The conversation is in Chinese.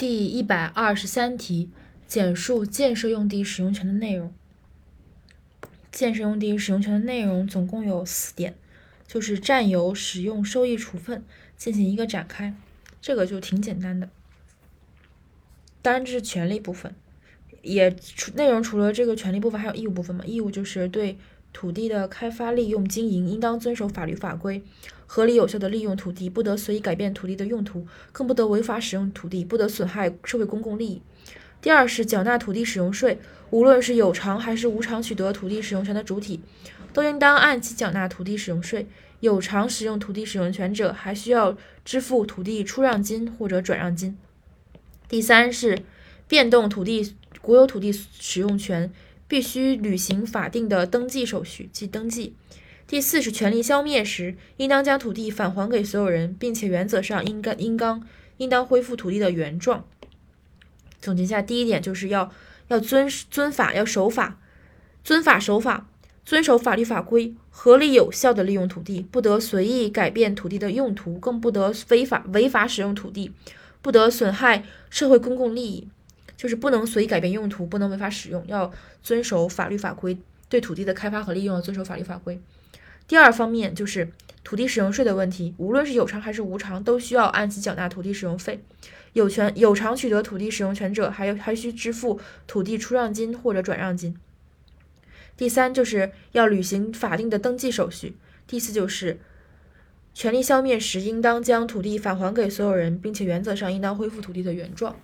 第一百二十三题，简述建设用地使用权的内容。建设用地使用权的内容总共有四点，就是占有、使用、收益、处分进行一个展开，这个就挺简单的。当然这是权利部分，也除内容除了这个权利部分，还有义务部分嘛？义务就是对土地的开发、利用、经营，应当遵守法律法规，合理有效的利用土地，不得随意改变土地的用途，更不得违法使用土地，不得损害社会公共利益。第二是缴纳土地使用税，无论是有偿还是无偿取得土地使用权的主体，都应当按期缴纳土地使用税。有偿使用土地使用权者，还需要支付土地出让金或者转让金。第三是变动土地国有土地使用权，必须履行法定的登记手续，即登记。第四是权利消灭时，应当将土地返还给所有人，并且原则上应该应当应当恢复土地的原状。总结一下，第一点就是要要遵遵法，要守法，遵法守法，遵守法律法规，合理有效的利用土地，不得随意改变土地的用途，更不得非法违法使用土地，不得损害社会公共利益，就是不能随意改变用途，不能违法使用，要遵守法律法规，对土地的开发和利用要遵守法律法规。第二方面就是土地使用税的问题，无论是有偿还是无偿，都需要按期缴纳土地使用费。有权有偿取得土地使用权者，还有还需支付土地出让金或者转让金。第三就是要履行法定的登记手续。第四就是权利消灭时，应当将土地返还给所有人，并且原则上应当恢复土地的原状。